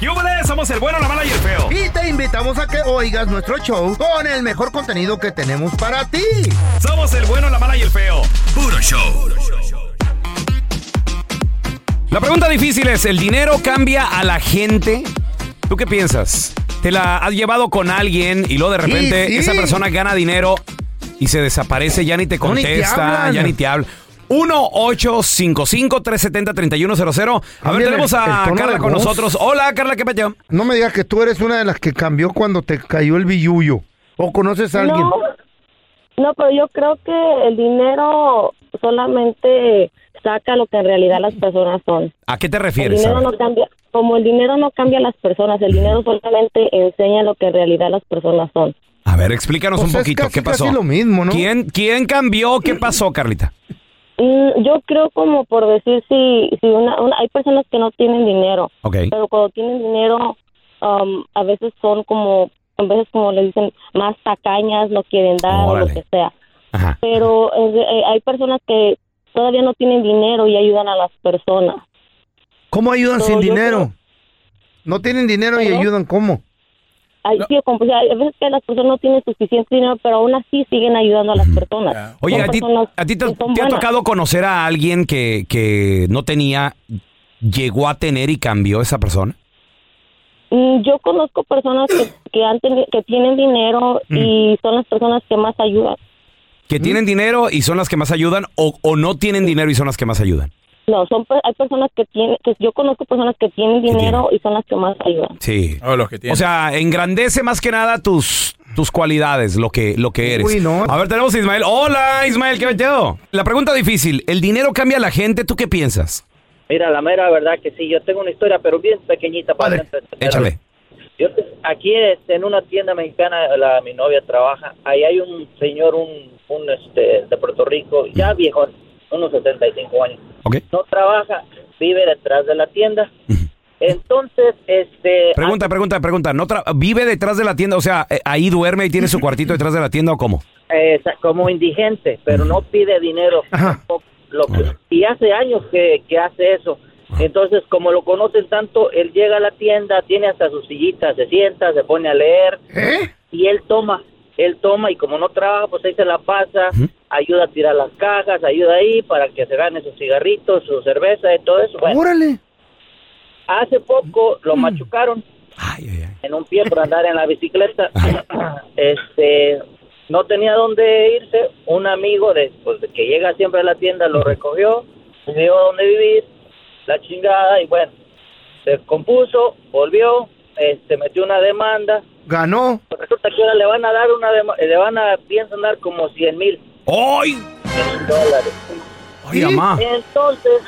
¡Yúbele! Somos el bueno, la mala y el feo. Y te invitamos a que oigas nuestro show con el mejor contenido que tenemos para ti. Somos el bueno, la mala y el feo. Puro show. La pregunta difícil es, ¿el dinero cambia a la gente? ¿Tú qué piensas? ¿Te la has llevado con alguien y luego de repente Sí, sí. esa persona gana dinero y se desaparece, ya ni te No, ni te contesta, hablan. ya ni te habla? 1-855-370-3100. A ver, tenemos el a Carla la con voz. nosotros. Hola, Carla, ¿qué pasó? No me digas que tú eres una de las que cambió cuando te cayó el billuyo. ¿O conoces a alguien? No, no, pero yo creo que el dinero solamente saca lo que en realidad las personas son. ¿A qué te El refieres? dinero A ver. no cambia, como el dinero no cambia a las personas, el dinero solamente enseña lo que en realidad las personas son. A ver, explícanos Pues un poquito. casi, ¿Qué pasó? casi lo mismo, ¿no? ¿Quién, ¿Quién cambió? ¿Qué pasó, Carlita? Mm, Yo creo como por decir si si una, una- hay personas que no tienen dinero, pero cuando tienen dinero um, a veces son como a veces como le dicen más tacañas, no quieren dar o lo que sea. Ajá. pero eh, eh, hay personas que todavía no tienen dinero y ayudan a las personas. ¿Cómo ayudan sin dinero? No tienen dinero y ayudan ¿cómo? Hay, sí, como, o sea, hay veces que las personas no tienen suficiente dinero, pero aún así siguen ayudando a las personas. Oye, Son ¿a ti, a ti te, ha tocado conocer a alguien que, que no tenía, llegó a tener y cambió esa persona? Mm, Yo conozco personas que, que, han teni- que tienen dinero Mm. y son las personas que más ayudan. Que tienen dinero y son las que más ayudan o, o no tienen dinero y son las que más ayudan. No, son hay personas que tienen, que yo conozco personas que tienen dinero y son las que más ayudan. Sí. Oh, los que tienen. O sea, engrandece más que nada tus, tus cualidades, lo que, lo que eres. Uy, no. A ver, tenemos a Ismael. Hola, Ismael, ¿qué metido? La pregunta difícil, ¿el dinero cambia a la gente? ¿Tú qué piensas? Mira, la mera verdad que sí, yo tengo una historia, pero bien pequeñita para entretenerlos. Échale. Yo aquí este, en una tienda mexicana, la, mi novia trabaja. Ahí hay un señor, un, un este, de Puerto Rico, ya viejo, unos 75 años. No trabaja, vive detrás de la tienda. Entonces, este, Pregunta, pregunta, pregunta. ¿No tra- ¿Vive detrás de la tienda? O sea, eh, ¿ahí duerme y tiene su cuartito detrás de la tienda o cómo? eh, como indigente, pero no pide dinero. lo que- y hace años que, que hace eso. Entonces, como lo conocen tanto, él llega a la tienda, tiene hasta sus sillitas, se sienta, se pone a leer y él toma, él toma y como no trabaja, pues ahí se la pasa, ayuda a tirar las cajas, ayuda ahí para que se gane sus cigarritos, su cerveza y todo eso. Bueno, Órale. hace poco lo machucaron en un pie por andar en la bicicleta. este no tenía dónde irse. Un amigo de, pues, de que llega siempre a la tienda lo recogió, le dio dónde vivir, la chingada y bueno, se compuso, volvió, este metió una demanda. Ganó. Resulta que ahora le van a dar una dema- le van a piensan dar como 100 mil ¡Ay! dólares. Ay, mamá. Entonces,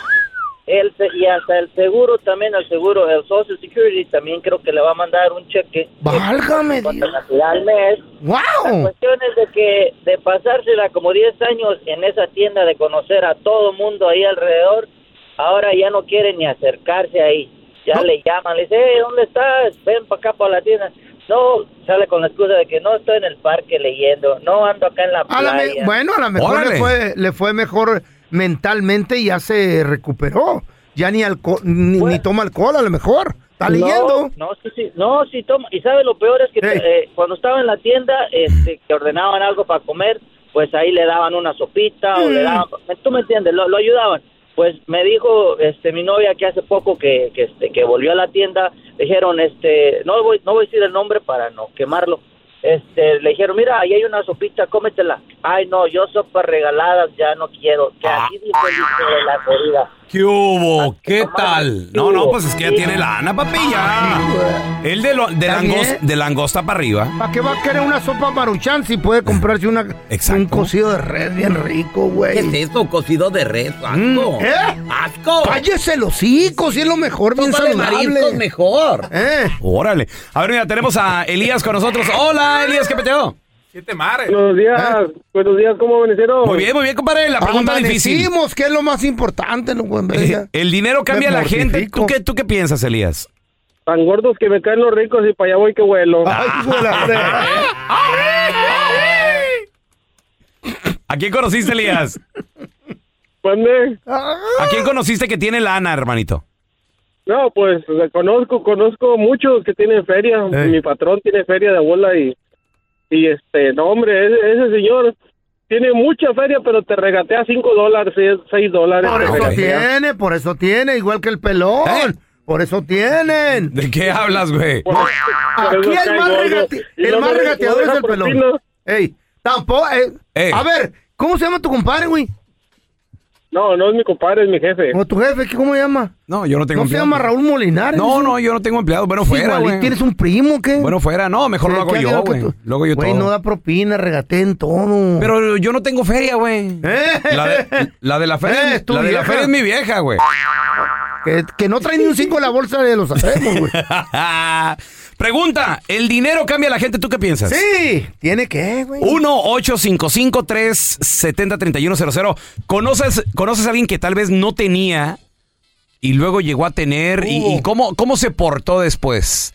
el, y hasta el seguro también, el seguro, el Social Security también creo que le va a mandar un cheque. Válgame la cantidad al mes. La ¡Wow! cuestión es de que de pasársela como 10 años en esa tienda, de conocer a todo mundo ahí alrededor, ahora ya no quiere ni acercarse ahí. Ya le llaman, le dicen, "Hey, ¿dónde estás? Ven para acá, para la tienda. No, sale con la excusa de que no estoy en el parque leyendo, no ando acá en la A la playa. bueno, a lo mejor Órale. le fue, le fue mejor mentalmente y ya se recuperó. Ya ni, alco- ni, ni toma alcohol, a lo mejor. Está leyendo. No, no, sí, sí, no, sí toma. Y sabe lo peor es que eh, cuando estaba en la tienda, este, que ordenaban algo para comer, pues ahí le daban una sopita o le Mm. daban, tú me entiendes, lo, lo ayudaban. Pues me dijo, este, mi novia que hace poco que, que, este, que volvió a la tienda, le dijeron, este, no voy, no voy a decir el nombre para no quemarlo. Este, le dijeron, mira, ahí hay una sopita, cómetela. Ay, no, yo sopas regaladas ya no quiero. Que Ah. así dice de la jodida. ¿Qué hubo? ¿Qué tal? No, no, pues es que ya tiene lana, papi, ya. El de, lo- de, langos- de langosta para arriba. ¿Para qué va a querer una sopa maruchan si puede comprarse una, un cocido de red bien rico, güey? ¿Qué es eso? Cocido de res, asco. ¿Eh? ¡Asco! Cállese el hocico, si es lo mejor, bien saludable. mejor. ¿Eh? Órale. A ver, mira, tenemos a Elías con nosotros. Hola, Elías, ¿qué peteo? Siete mares. Buenos días, buenos días, ¿cómo amanecieron? Muy bien, muy bien, compadre. La pregunta difícil. Que es lo más importante, no, güey, venga. El dinero cambia a la gente. ¿Tú qué, ¿Tú qué piensas, Elías? Tan gordos que me caen los ricos y para allá voy que vuelo. ¿A quién conociste, Elías? ¿Dónde? ¿A quién conociste que tiene lana, hermanito? No, pues conozco, conozco muchos que tienen feria. Mi patrón tiene feria de abuela y, y este, no hombre, ese, ese señor tiene mucha feria, pero te regatea cinco dólares, seis, seis dólares. Por eso tiene, por eso tiene, igual que el pelón. Por eso tienen. ¿De qué hablas, güey? Aquí el más, regate- el más regateador es el pelón. Ey, tampoco. eh, A ver, ¿cómo se llama tu compadre, güey? No, no es mi compadre, es mi jefe. ¿O tu jefe? ¿qué- ¿Cómo se llama? No, yo no tengo ¿No se empleado. llama Raúl Molinares? No, no, yo no tengo empleado. Bueno, fuera, Igualito, güey. ¿Tienes un primo o qué? Bueno, fuera. No, mejor lo hago ¿Qué yo, hago que güey. tú- Lo hago yo Güey, todo. no da propina, regateen todo. Pero yo no tengo feria, güey. La, de, la de la feria, Eh, es- tu la de la vieja. feria es mi vieja, güey. Que, que no trae ni un 5 en la bolsa de los sabemos, güey. Pregunta, ¿el dinero cambia a la gente? ¿Tú qué piensas? Sí, tiene que, güey. 1-855-370-3100. ¿Conoces, ¿Conoces a alguien que tal vez no tenía y luego llegó a tener? ¿Y, y cómo, cómo se portó después?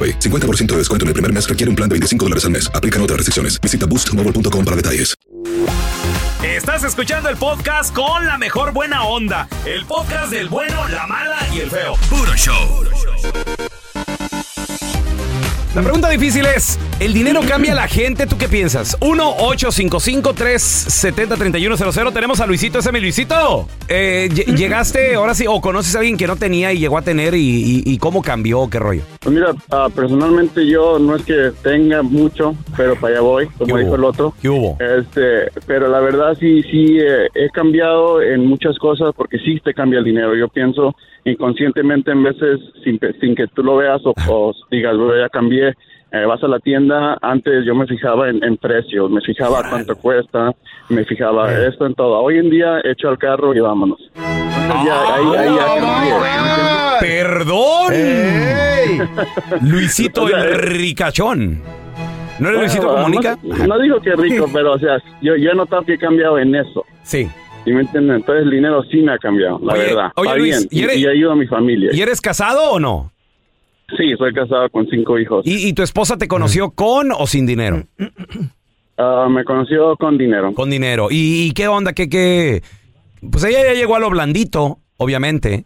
AroPay. 50% de descuento en el primer mes requiere un plan de 25 dólares al mes. Aplican otras restricciones. Visita boostmobile.com para detalles. Estás escuchando el podcast con la mejor buena onda. El podcast del bueno, la mala y el feo. Puro show. La pregunta difícil es, ¿el dinero cambia a la gente? ¿Tú qué piensas? 1-855-370-3100. Tenemos a Luisito. Ese es mi Luisito. Eh, lle- ¿Llegaste, ahora sí, o conoces a alguien que no tenía y llegó a tener y, y- y cómo cambió? ¿Qué rollo? Pues mira, ah, personalmente yo no es que tenga mucho, pero para allá voy, como dijo el otro. ¿Qué hubo? Este, pero la verdad sí, sí, eh, he cambiado en muchas cosas porque sí te cambia el dinero. Yo pienso inconscientemente en veces sin, que- sin que tú lo veas o, o digas, "Bueno, ya cambié. eh, vas a la tienda, antes yo me fijaba en, en precios, me fijaba cuánto cuesta, me fijaba esto en todo. Hoy en día echo al carro y vámonos. Entonces, ya, ahí, ahí ya cambié. ¡Perdón! Luisito el ricachón. ¿No eres Luisito Comunica? No, no digo que rico, pero o sea, yo, yo he notado que he cambiado en eso. Sí. ¿Y me entienden? Entonces el dinero sí me ha cambiado, la Oye, verdad. oye, Está Luis, bien, ¿y eres- y ayudo a mi familia. ¿Y eres casado o no? Sí, soy casado con cinco hijos. ¿Y, y tu esposa te conoció con o sin dinero? Ah, me conoció con dinero. Con dinero. ¿Y, y qué onda? ¿Qué, qué? Pues ella ya llegó a lo blandito, obviamente.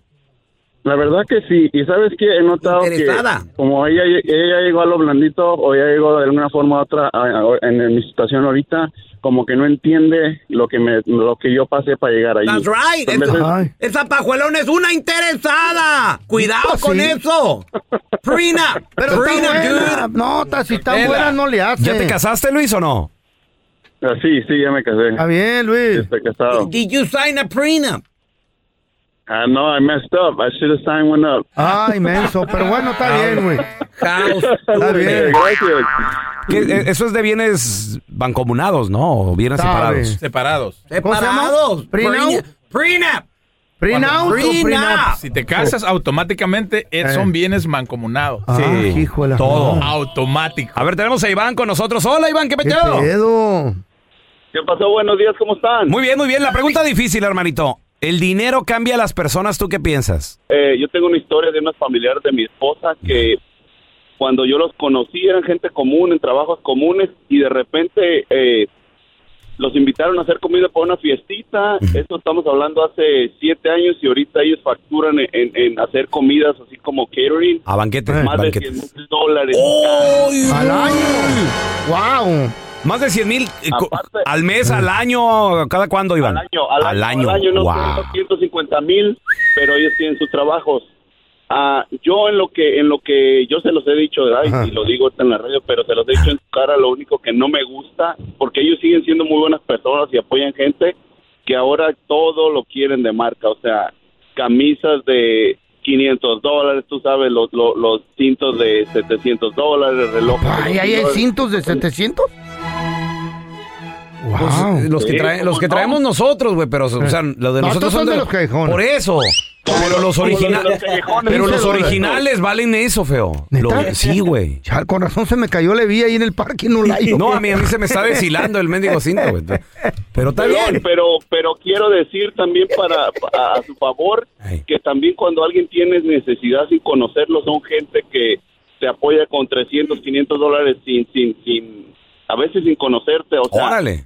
La verdad que sí. Y sabes que he notado Interesada. que como ella, ella llegó a lo blandito o ella llegó de alguna forma u otra a- a- en, mi situación ahorita, como que no entiende lo que me, lo que yo pasé para llegar ahí. That's right. Esa, esa pajuelona es una interesada. Cuidado Pues con sí. eso. Prenup. Pero está Prenup, buena. dude. No, ta- si está buena no le hace. ¿Ya te casaste, Luis, o no? Ah, sí, sí, ya me casé. Está bien, Luis. Estoy casado. Did you sign a prenup? Ah, no, I messed up. I should have signed one up. Ay, menso. Pero bueno, está bien, güey. Está bien. Gracias. ¿Qué- eh, eso es de bienes bancomunados, ¿no? O bienes Sabe. separados. Separados. ¿Cómo se llama? Separados. Prenup. Prenup. Prenup o prenup. Si te casas, automáticamente eh, son bienes mancomunados. Ah, hijo de la todo. Automático. A ver, tenemos a Iván con nosotros. Hola, Iván, ¿qué pedo? ¿Qué pasó? Buenos días, ¿cómo están? Muy bien, muy bien. La pregunta difícil, hermanito. ¿El dinero cambia a las personas? ¿Tú qué piensas? Eh, yo tengo una historia de unos familiares de mi esposa que cuando yo los conocí eran gente común, en trabajos comunes, y de repente eh, los invitaron a hacer comida para una fiestita. Eso estamos hablando hace siete años y ahorita ellos facturan en, en- en hacer comidas así como catering. A banquetes. Más de banquetes. 100 mil dólares. Al año. Wow. Más de 100 mil eh, Aparte- al mes, al año, ¿cada cuándo, Iván? Al año, al, año, al año, no Wow. sé, 150 mil, pero ellos tienen sus trabajos. Ah, yo en lo que en lo que yo se los he dicho, Ajá. y lo digo en la radio, pero se los he dicho en su cara, lo único que no me gusta, porque ellos siguen siendo muy buenas personas y apoyan gente, que ahora todo lo quieren de marca, o sea, camisas de 500 dólares, tú sabes, los, los, los cintos de 700 dólares, relojes. de Ay, ahí hay 2,000 cintos de 700. Pues, Wow. eh, los que, trae- los ¿cómo que no? traemos nosotros, güey, pero, o sea, los de No, nosotros son de los callejones. Por eso. Pero los originales. Pero los originales valen eso, feo. Sí, güey. Chal, con razón se me cayó, le vi ahí en el parque en un layo. No, a mí, a mí se me está deshilando el mendigo cinto, güey. Pero está Perdón, bien. Pero, pero quiero decir también para a, a su favor Ay. que también cuando alguien tiene necesidad sin conocerlo son gente que te apoya con 300, 500 dólares sin, sin, sin, a veces sin conocerte. O sea, Órale.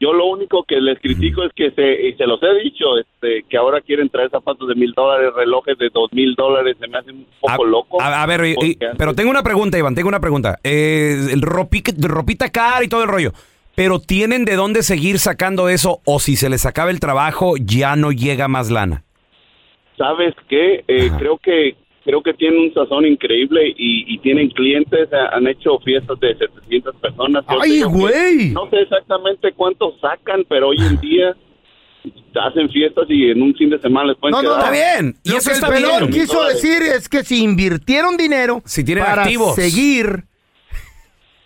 Yo lo único que les critico es que se, y se los he dicho, este, que ahora quieren traer zapatos de mil dólares, relojes de dos mil dólares, se me hace un poco loco. A, a ver, y- y- porque pero tengo una pregunta, Iván, tengo una pregunta. Eh, el ropi- ropita cara y todo el rollo. Pero ¿tienen de dónde seguir sacando eso? O si se les acaba el trabajo, ya no llega más lana. ¿Sabes qué? Eh, creo que creo que tienen un sazón increíble y, y tienen clientes, ha- han hecho fiestas de 700 personas. Yo ¡Ay, güey! No sé exactamente cuánto sacan, pero hoy en día hacen fiestas y en un fin de semana les pueden No, no. Está bien. Y Lo eso que el está pelón bien. quiso decir es que si invirtieron dinero Si tienen para activos. seguir.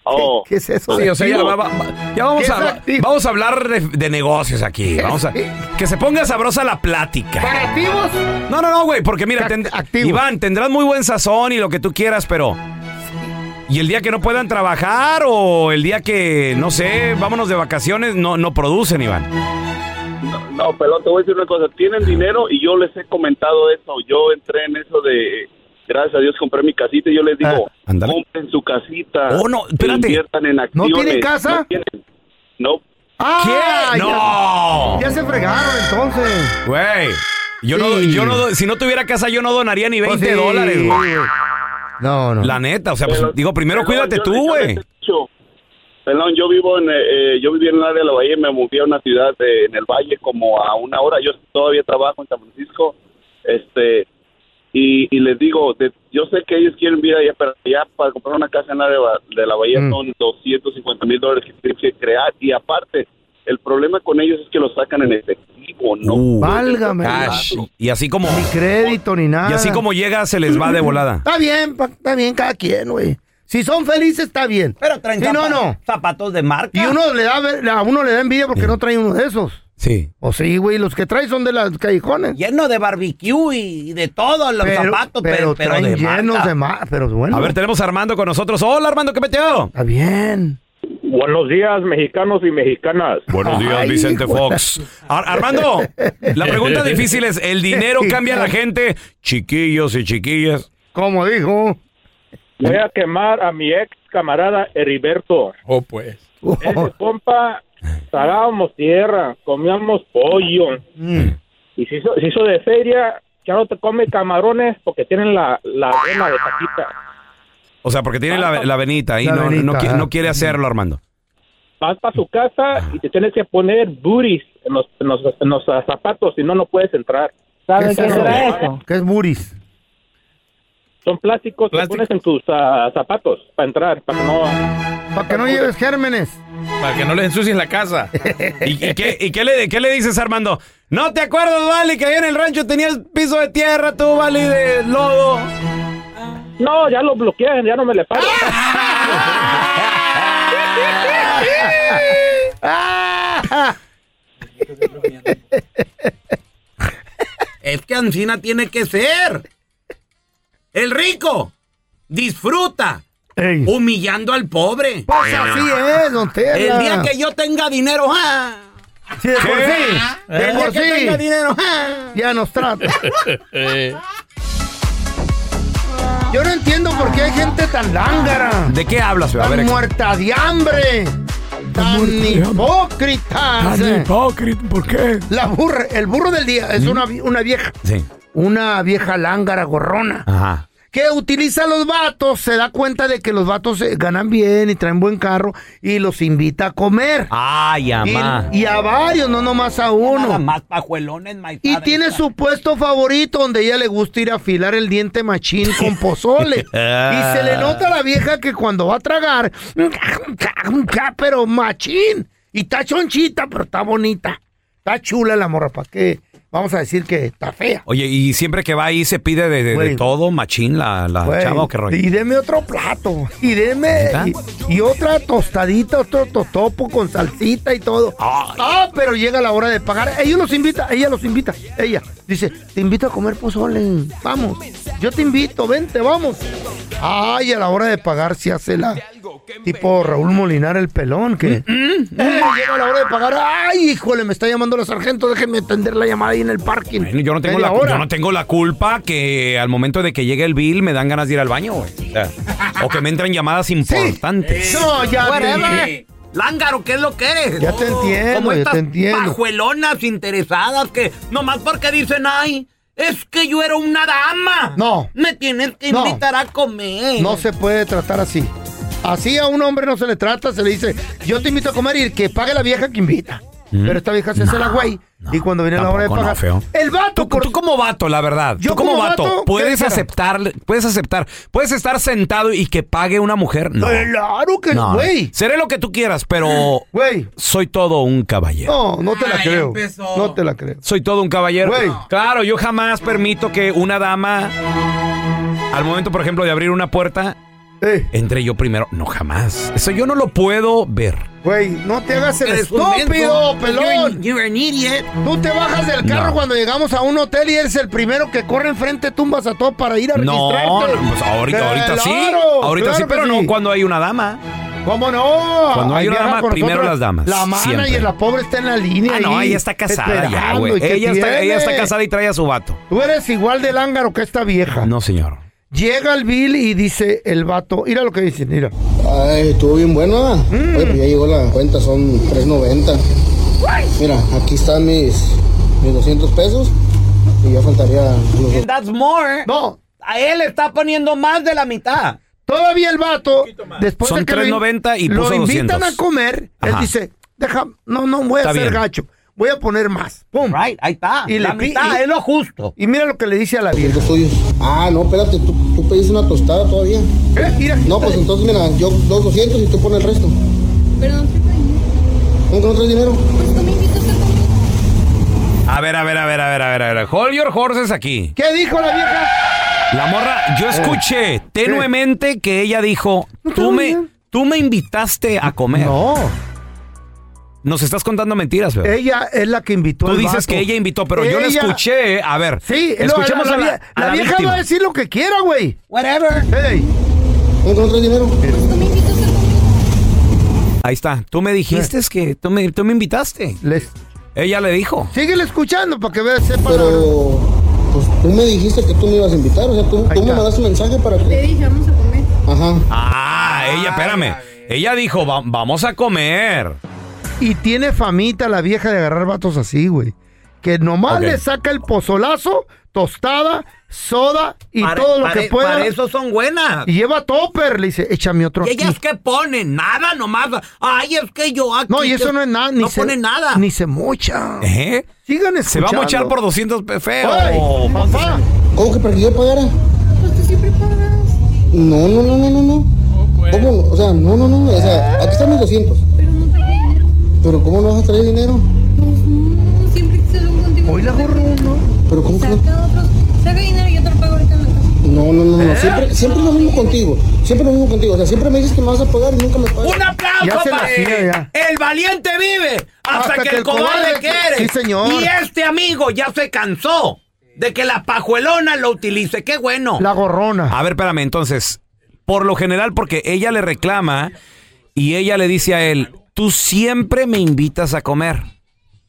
Oh. ¿Qué es eso? Sí, o sea, ya, Activo. va- va- ya vamos, ¿Qué es a, vamos a hablar de, de negocios aquí. Vamos a, que se ponga sabrosa la plática. ¿Para activos? No, no, no, güey, porque mira, ten-. Iván, tendrás muy buen sazón y lo que tú quieras, pero... ¿Y el día que no puedan trabajar o el día que, no sé, vámonos de vacaciones, no, no producen, Iván? No, no, pelón, te voy a decir una cosa. Tienen dinero y yo les he comentado eso. Yo entré en eso de, gracias a Dios, compré mi casita y yo les digo, Ah, compren su casita. Oh, no, espérate. Inviertan en ¿No tienen casa? No tienen. No. ¡Ah! ¿Qué? ya- ¡No! Ya, se fregaron entonces. Güey, yo, no, yo no, si no tuviera casa, yo no donaría ni 20 Pues sí, dólares, güey. No, no. La neta, o sea, pues, Pero- digo, primero pero cuídate yo- tú, güey. Pelón, yo vivo en, eh, yo vivía en el área de la Bahía y me moví a una ciudad de- en el Valle como a una hora. Yo todavía trabajo en San Francisco, este, y, y les digo, de- yo sé que ellos quieren vida allá, pero ya para comprar una casa en área de la Bahía Mm. son 250 mil dólares que tienes que crear. Y aparte, el problema con ellos es que lo sacan en efectivo, ¿no? Uh, Válgame. cash. Y así como Ni crédito ni nada. y así como llega se les va de volada. Está bien, pa- está bien cada quien, güey. Si son felices, está bien. Pero traen Si no, zapa- no. zapatos de marca. Y uno le da, a uno le da envidia porque no trae uno de esos. Sí. O sí, güey, los que trae son de las callejones. Lleno de barbecue y de todo, los Pero- zapatos, pero pero, pero, traen de llenos marca. de más, pero bueno. A ver, tenemos a Armando con nosotros. Hola, Armando, ¿qué meteo? Está bien. Buenos días, mexicanos y mexicanas. Buenos días, Vicente Fox. Ar- Armando, la pregunta difícil es, ¿el dinero cambia a la gente? Chiquillos y chiquillas. Como dijo. Voy a quemar a mi ex camarada Heriberto. Oh, pues. Ese compa, tragábamos tierra, comíamos pollo. Mm. Y se hizo, se hizo de feria, ya no te come camarones porque tienen la, la vena de taquita. O sea, porque tiene la, la venita ahí, La no, venita, no, ajá. no quiere hacerlo, Armando. Vas para su casa y te tienes que poner booties en los, en los, en los, zapatos, si no, no puedes entrar. ¿Qué es eso? ¿Qué es buris? Son plásticos que pones en tus ah, zapatos para entrar, para que no... Para que no lleves gérmenes. Para que no les ensucien la casa. ¿Y, y qué, y qué le, qué le dices, Armando? ¿No te acuerdas, Vali, que ahí en el rancho tenías piso de tierra, tú, Vali, de lodo? No, ya lo bloquean, ya no me le paro. Es que Ancina tiene que ser. El rico disfruta humillando al pobre. Pues así es, don Tela. El día que yo tenga dinero, ¡ah! Sí, de por sí. De El por día que sí. tenga dinero, ¡ah! Ya nos trata. Yo no entiendo por qué hay gente tan lángara. ¿De qué hablas? A Tan muerta de hambre. Tan hipócritas. Tan hipócrita, ¿por qué? La burra, el burro del día es una, vi- una vieja. Sí. Una vieja lángara gorrona. Ajá. Que utiliza a los vatos, se da cuenta de que los vatos eh, ganan bien y traen buen carro y los invita a comer. Ay, amá. Y, y a varios, no nomás a uno. Nada más pajuelones, my Y tiene su puesto favorito donde ella le gusta ir a afilar el diente machín con pozole. y se le nota a la vieja que cuando va a tragar, pero machín. Y está chonchita, pero está bonita. Está chula la morra, ¿para qué? Vamos a decir que está fea. Oye, y siempre que va ahí se pide de, de- de Güey. todo, machín, la, la Güey, chava o qué rollo. Y deme otro plato. Y deme. Y, y otra tostadita, otro totopo con salsita y todo. Ah, pero llega la hora de pagar. Ella los invita, ella los invita. Ella dice: Te invito a comer pozole. Vamos. Yo te invito, vente, vamos. Ay, a la hora de pagar se hace la. Tipo Raúl Molinar el pelón, que. Llega la hora de pagar. Ay, híjole, me está llamando la sargento. Déjenme atender la llamada ahí en el parking. Bueno, yo no, tengo la, yo no tengo la culpa que al momento de que llegue el bill me dan ganas de ir al baño, güey. O, sea, o que me entren llamadas importantes. No, ya te. Lángaro, ¿qué es lo que eres? Ya te entiendo, Como ya estas te entiendo. pajuelonas interesadas que nomás porque dicen, ay, es que yo era una dama. No. Me tienes que No. invitar a comer. No se puede tratar así. Así a un hombre no se le trata, se le dice, yo te invito a comer y que pague la vieja que invita. Pero esta vieja se hace la güey. y cuando viene la hora de no, pagar. feo. El vato, Tú, tú como vato, la verdad. Yo tú como, como vato, vato, puedes aceptar, puedes aceptar, puedes estar sentado y que pague una mujer. No. Claro que no, güey. Seré lo que tú quieras, pero Güey. soy todo un caballero. No, no te la Ay, creo. empezó. No te la creo. Soy todo un caballero. Güey. Claro, yo jamás permito que una dama, al momento, por ejemplo, de abrir una puerta, Eh, entre yo primero. No, jamás. Eso yo no lo puedo ver. güey, no te hagas el Eres estúpido, pelón. You're, you're an idiot. Tú te bajas del carro No. cuando llegamos a un hotel y eres el primero que corre enfrente, tumbas a todo para ir a No, registrarte. no, pues ahorita, ahorita sí. Claro, Ahorita claro sí, que pero no cuando hay una dama. ¿Cómo no? Cuando hay Ahí una viaja dama, con primero nosotros las damas, La mana siempre. y la pobre está en la línea. Ah, no, ahí, ella está casada ya, esperando, güey. ¿y qué Ella está, ella está casada y trae a su vato. Tú eres igual de lángaro que esta vieja. No, señor. Llega el Bill y dice el vato, mira lo que dice, mira. Ay, estuvo bien bueno. Mm. Oye, pues ya llegó la cuenta, son 3.90. Mira, aquí están mis, mis 200 pesos y ya faltaría. And that's more. No, A él le está poniendo más de la mitad. Todavía el vato, después Son de que lo in- 3.90 y lo puso invitan 200. a comer, él dice, deja, no, no voy a Está ser bien. gacho, voy a poner más. Pum. Right, ahí está. Y la le mitad y- es lo justo. Y mira lo que le dice a la vieja. Ah, no, espérate, tú, tú pediste una tostada todavía. Eh, mira. No, pues entonces mira, yo dos 200 y tú pones el resto. Pero no ¿Cómo que no traes dinero? A ver, a ver, a ver, a ver, a ver, a ver. Hold your horses aquí. ¿Qué dijo la vieja? La morra, yo escuché tenuemente que ella dijo, tú me, tú me invitaste a comer. No. Nos estás contando mentiras, bebé. Ella es la que invitó Tú al dices vato. que ella invitó, pero yo le Ella- escuché. A ver, Sí, no, escuchemos la, a la, la, vie- a la la vieja víctima. va a decir lo que quiera, güey. Whatever. Hey. ¿Cómo que no traes dinero? Ahí está. Tú me dijiste que tú me, tú me invitaste. Ella le dijo. Síguele escuchando para que veas, sepa. Pero, pues tú me dijiste que tú me ibas a invitar, o sea, tú, tú me mandaste un mensaje para Le que... dije, vamos a comer. Ajá. Ah, ella, espérame. Ella dijo, "Va- vamos a comer. Y tiene famita la vieja de agarrar vatos así, güey. Que nomás Ok. le saca el pozolazo, tostada, soda y Para- todo lo para- que pueda. Para eso son buenas. Y lleva topper, le dice, échame otro ¿Y aquí. ellas qué ponen? Nada, nomás. Ay, es que yo aquí. No, y eso no es nada. Ni no se, pone nada. Ni se mocha. ¿Eh? Sigan Se va a escuchando. mochar por 200 pe- feo. Ay, papá. ¿Cómo que para que yo pagara? Pues tú siempre pagas. No, no, no, no, no, no. ¿Cómo? O sea, no, no, no, o sea, aquí están mis 200. Pero no traje dinero. Pero ¿cómo no vas a traer dinero? Pues no, siempre que salgo contigo. Hoy la gorro, ¿no? Pero ¿cómo que? Saca otros. Saca dinero y yo te lo pago ahorita en la casa. No, no, no, ¿Eh? no, siempre, siempre lo mismo contigo. Siempre lo mismo contigo. O sea, siempre me dices que me vas a pagar y nunca me pagas. ¡Un aplauso para ya. El valiente vive hasta, que, el cobarde quiere. Sí, señor. Y este amigo ya se cansó de que la pajuelona lo utilice. ¡Qué bueno! La gorrona. A ver, espérame, entonces, por lo general, porque ella le reclama y ella le dice a él, tú siempre me invitas a comer.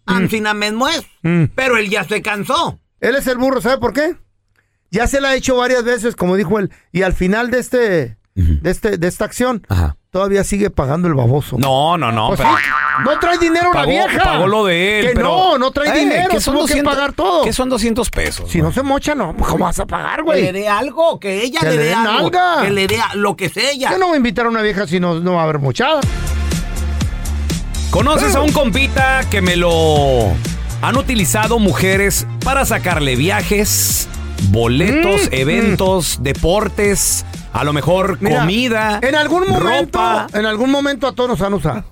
Ancina mismo es. Mm. Pero él ya se cansó. Él es el burro, ¿sabe por qué? Ya se la ha hecho varias veces, como dijo él. Y al final de este, de este, de esta acción, Ajá. todavía sigue pagando el baboso. No, no, no. Pues pero- sí, no trae dinero la Pagó, vieja. pagó lo de él. Que pero- no, no trae Eh, dinero. que son tuvo que 200 pagar todo. Que son 200 pesos. Si no se mocha, no. Pues, ¿Cómo vas a pagar, Que güey? le dé algo, que ella Que le le dé algo. nalga. Que le dé a- lo que sea. Yo no voy a invitar a una vieja si no, no va a haber mochada. ¿Conoces a un compita que me lo han utilizado mujeres para sacarle viajes, boletos, Mm, eventos, deportes, a lo mejor Mira, comida, En algún momento, ropa? en algún momento a todos nos han usado.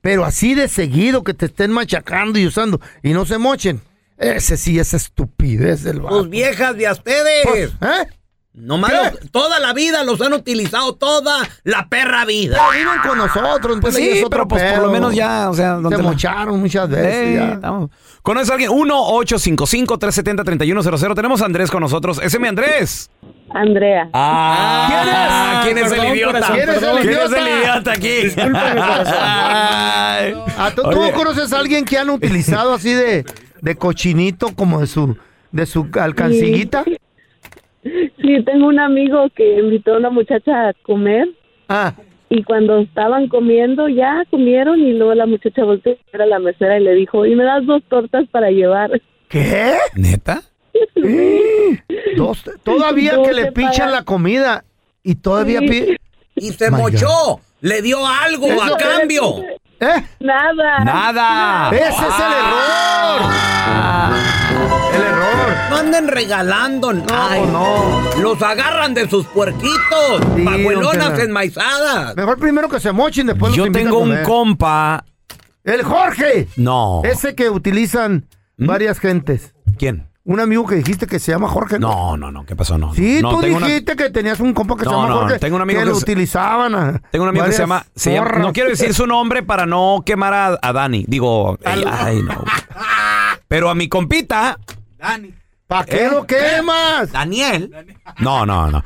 Pero así de seguido que te estén machacando y usando y no se mochen. Ese sí es estupidez del vato. Tus viejas de a ustedes. Pues, ¿eh? ¿Qué? los- toda la vida los han utilizado, toda la perra vida. Ya viven con nosotros, Pues sí, es otro pero pues por lo menos ya, o sea, Se ¿dónde la- mocharon muchas veces. Eh, ya. estamos- ¿Conoces a alguien? 1-855-370-3100. Tenemos a Andrés con nosotros. Ese es mi Andrés. Andrea. Ah, ¿quién es, perdón, el idiota? corazón, ¿Quién es el ¿Quién idiota? es el idiota aquí? Ah, ¿tú, conoces a alguien que han utilizado así de, de cochinito como de su de su alcanciguita? Sí, tengo un amigo que invitó a una muchacha a comer. Ah. Y cuando estaban comiendo, ya comieron y luego la muchacha volteó a la mesera y le dijo, y me das dos tortas para llevar. ¿Qué? ¿Neta? Dos, todavía que le pichan pagan. la comida y todavía Sí. pi- Y se My mochó. Le dio algo Eso- a cambio. ¿Eh? Nada. Nada. Ese es el error. No anden regalando nada. no. Los agarran de sus puerquitos. Sí, pajuelonas enmaizadas. Mejor primero que se mochen, después los Yo tengo un compa. El Jorge. No. Ese que utilizan varias gentes. ¿Quién? Un amigo que dijiste que se llama Jorge. No, no, no. ¿Qué pasó? No. Sí, no, tú tengo una- dijiste que tenías un compa que se No, llama no, Jorge. tengo un amigo que, que lo se- utilizaban. a Tengo un amigo que se llama, se llama-. No quiero decir su nombre para no quemar a, a Dani. Digo, ay, ay, no. Pero a mi compita. ¿Para qué ¿Eh? lo quemas? Daniel. No, no, no.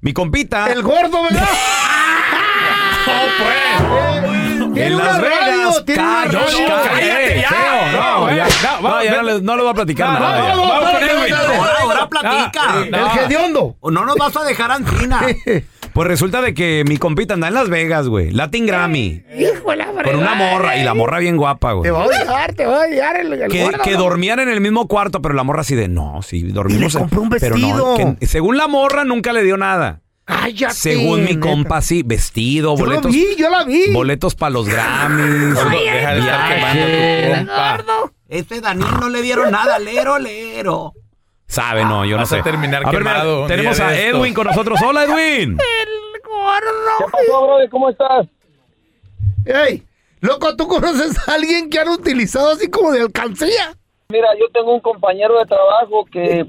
Mi compita. El gordo, ¿verdad? Tiene en una Las Vegas. radio, tiene una Cállate, radio. cállate, ya. No, No, ya, no, no, no, le- no le voy a platicar No, nada. no, no, no, no, no, no, Ahora, Ah, platica. El hediondo. O no nos vas a dejar ancina. Pues resulta de que mi compita anda en Las Vegas, güey. Latin Grammy. Hijo de la Con una morra. Y la morra bien guapa, güey. Te va a odiar, te va a odiar el, el Que, gordo, que ¿no? dormían en el mismo cuarto, pero la morra así de, no, sí, dormimos. Y le compró un Pero no, vestido. que- según la morra, nunca le dio nada. Cállate. Según mi neta. compa, sí, vestido, Yo lo boletos. vi, yo la vi. Boletos para los Grammys. Deja de estar quemando a tu compa. Ese Daniel no le dieron nada, lero, lero. Sabe, no, yo no Vas sé. a terminar A ver, quemado un tenemos a estos. Edwin con nosotros. Hola, Edwin. ¿Qué pasó, brother? ¿Cómo estás? Ey, loco, ¿tú conoces a alguien que han utilizado así como de alcancía? Mira, yo tengo un compañero de trabajo que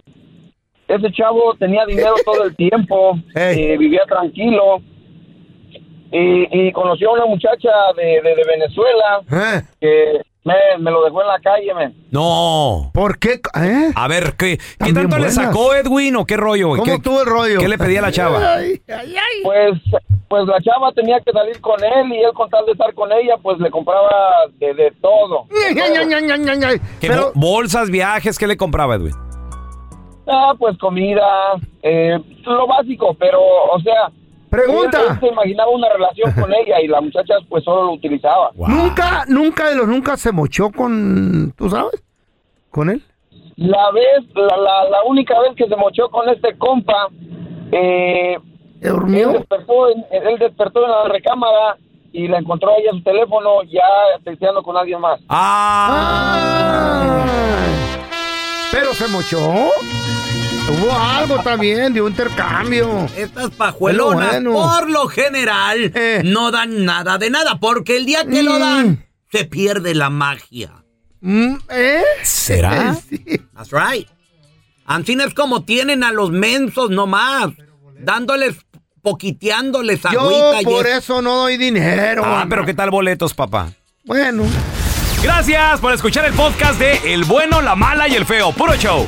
ese chavo tenía dinero todo el tiempo, eh, vivía tranquilo y, y conoció a una muchacha de, de- de Venezuela que me, me lo dejó en la calle, men. No. ¿Por qué? ¿Eh? A ver, ¿qué, ¿qué tanto le sacó Edwin o qué rollo? güey? ¿Cómo ¿Qué, estuvo el rollo? ¿Qué le pedía a la chava? Ay, ay, ay. Pues, pues la chava tenía que salir con él y él con tal de estar con ella, pues le compraba de, de todo. ¿Qué Pero, bolsas, viajes, ¿qué le compraba Edwin? Ah, pues comida, eh, lo básico, pero, o sea... Pregunta. Él, él se imaginaba una relación con ella y la muchacha pues solo lo utilizaba. nunca, nunca de los nunca se mochó con, ¿tú sabes? ¿Con él? La vez, la, la, la única vez que se mochó con este compa, eh, ¿Durmió? Él despertó, en, él despertó en la recámara y la encontró ella su teléfono ya texteando con alguien más. Ah. Pero se mochó. Hubo algo también de un intercambio. Estas pajuelonas, Bueno. por lo general, no dan nada de nada, porque el día que lo dan, se pierde la magia. Mm, ¿Eh? ¿Será? That's right. Así es como tienen a los mensos nomás, dándoles, poquiteándoles Yo agüita. y por es- eso no doy dinero. Ah, mamá. pero ¿qué tal boletos, papá? Bueno. Gracias por escuchar el podcast de El Bueno, la Mala y el Feo. Puro show.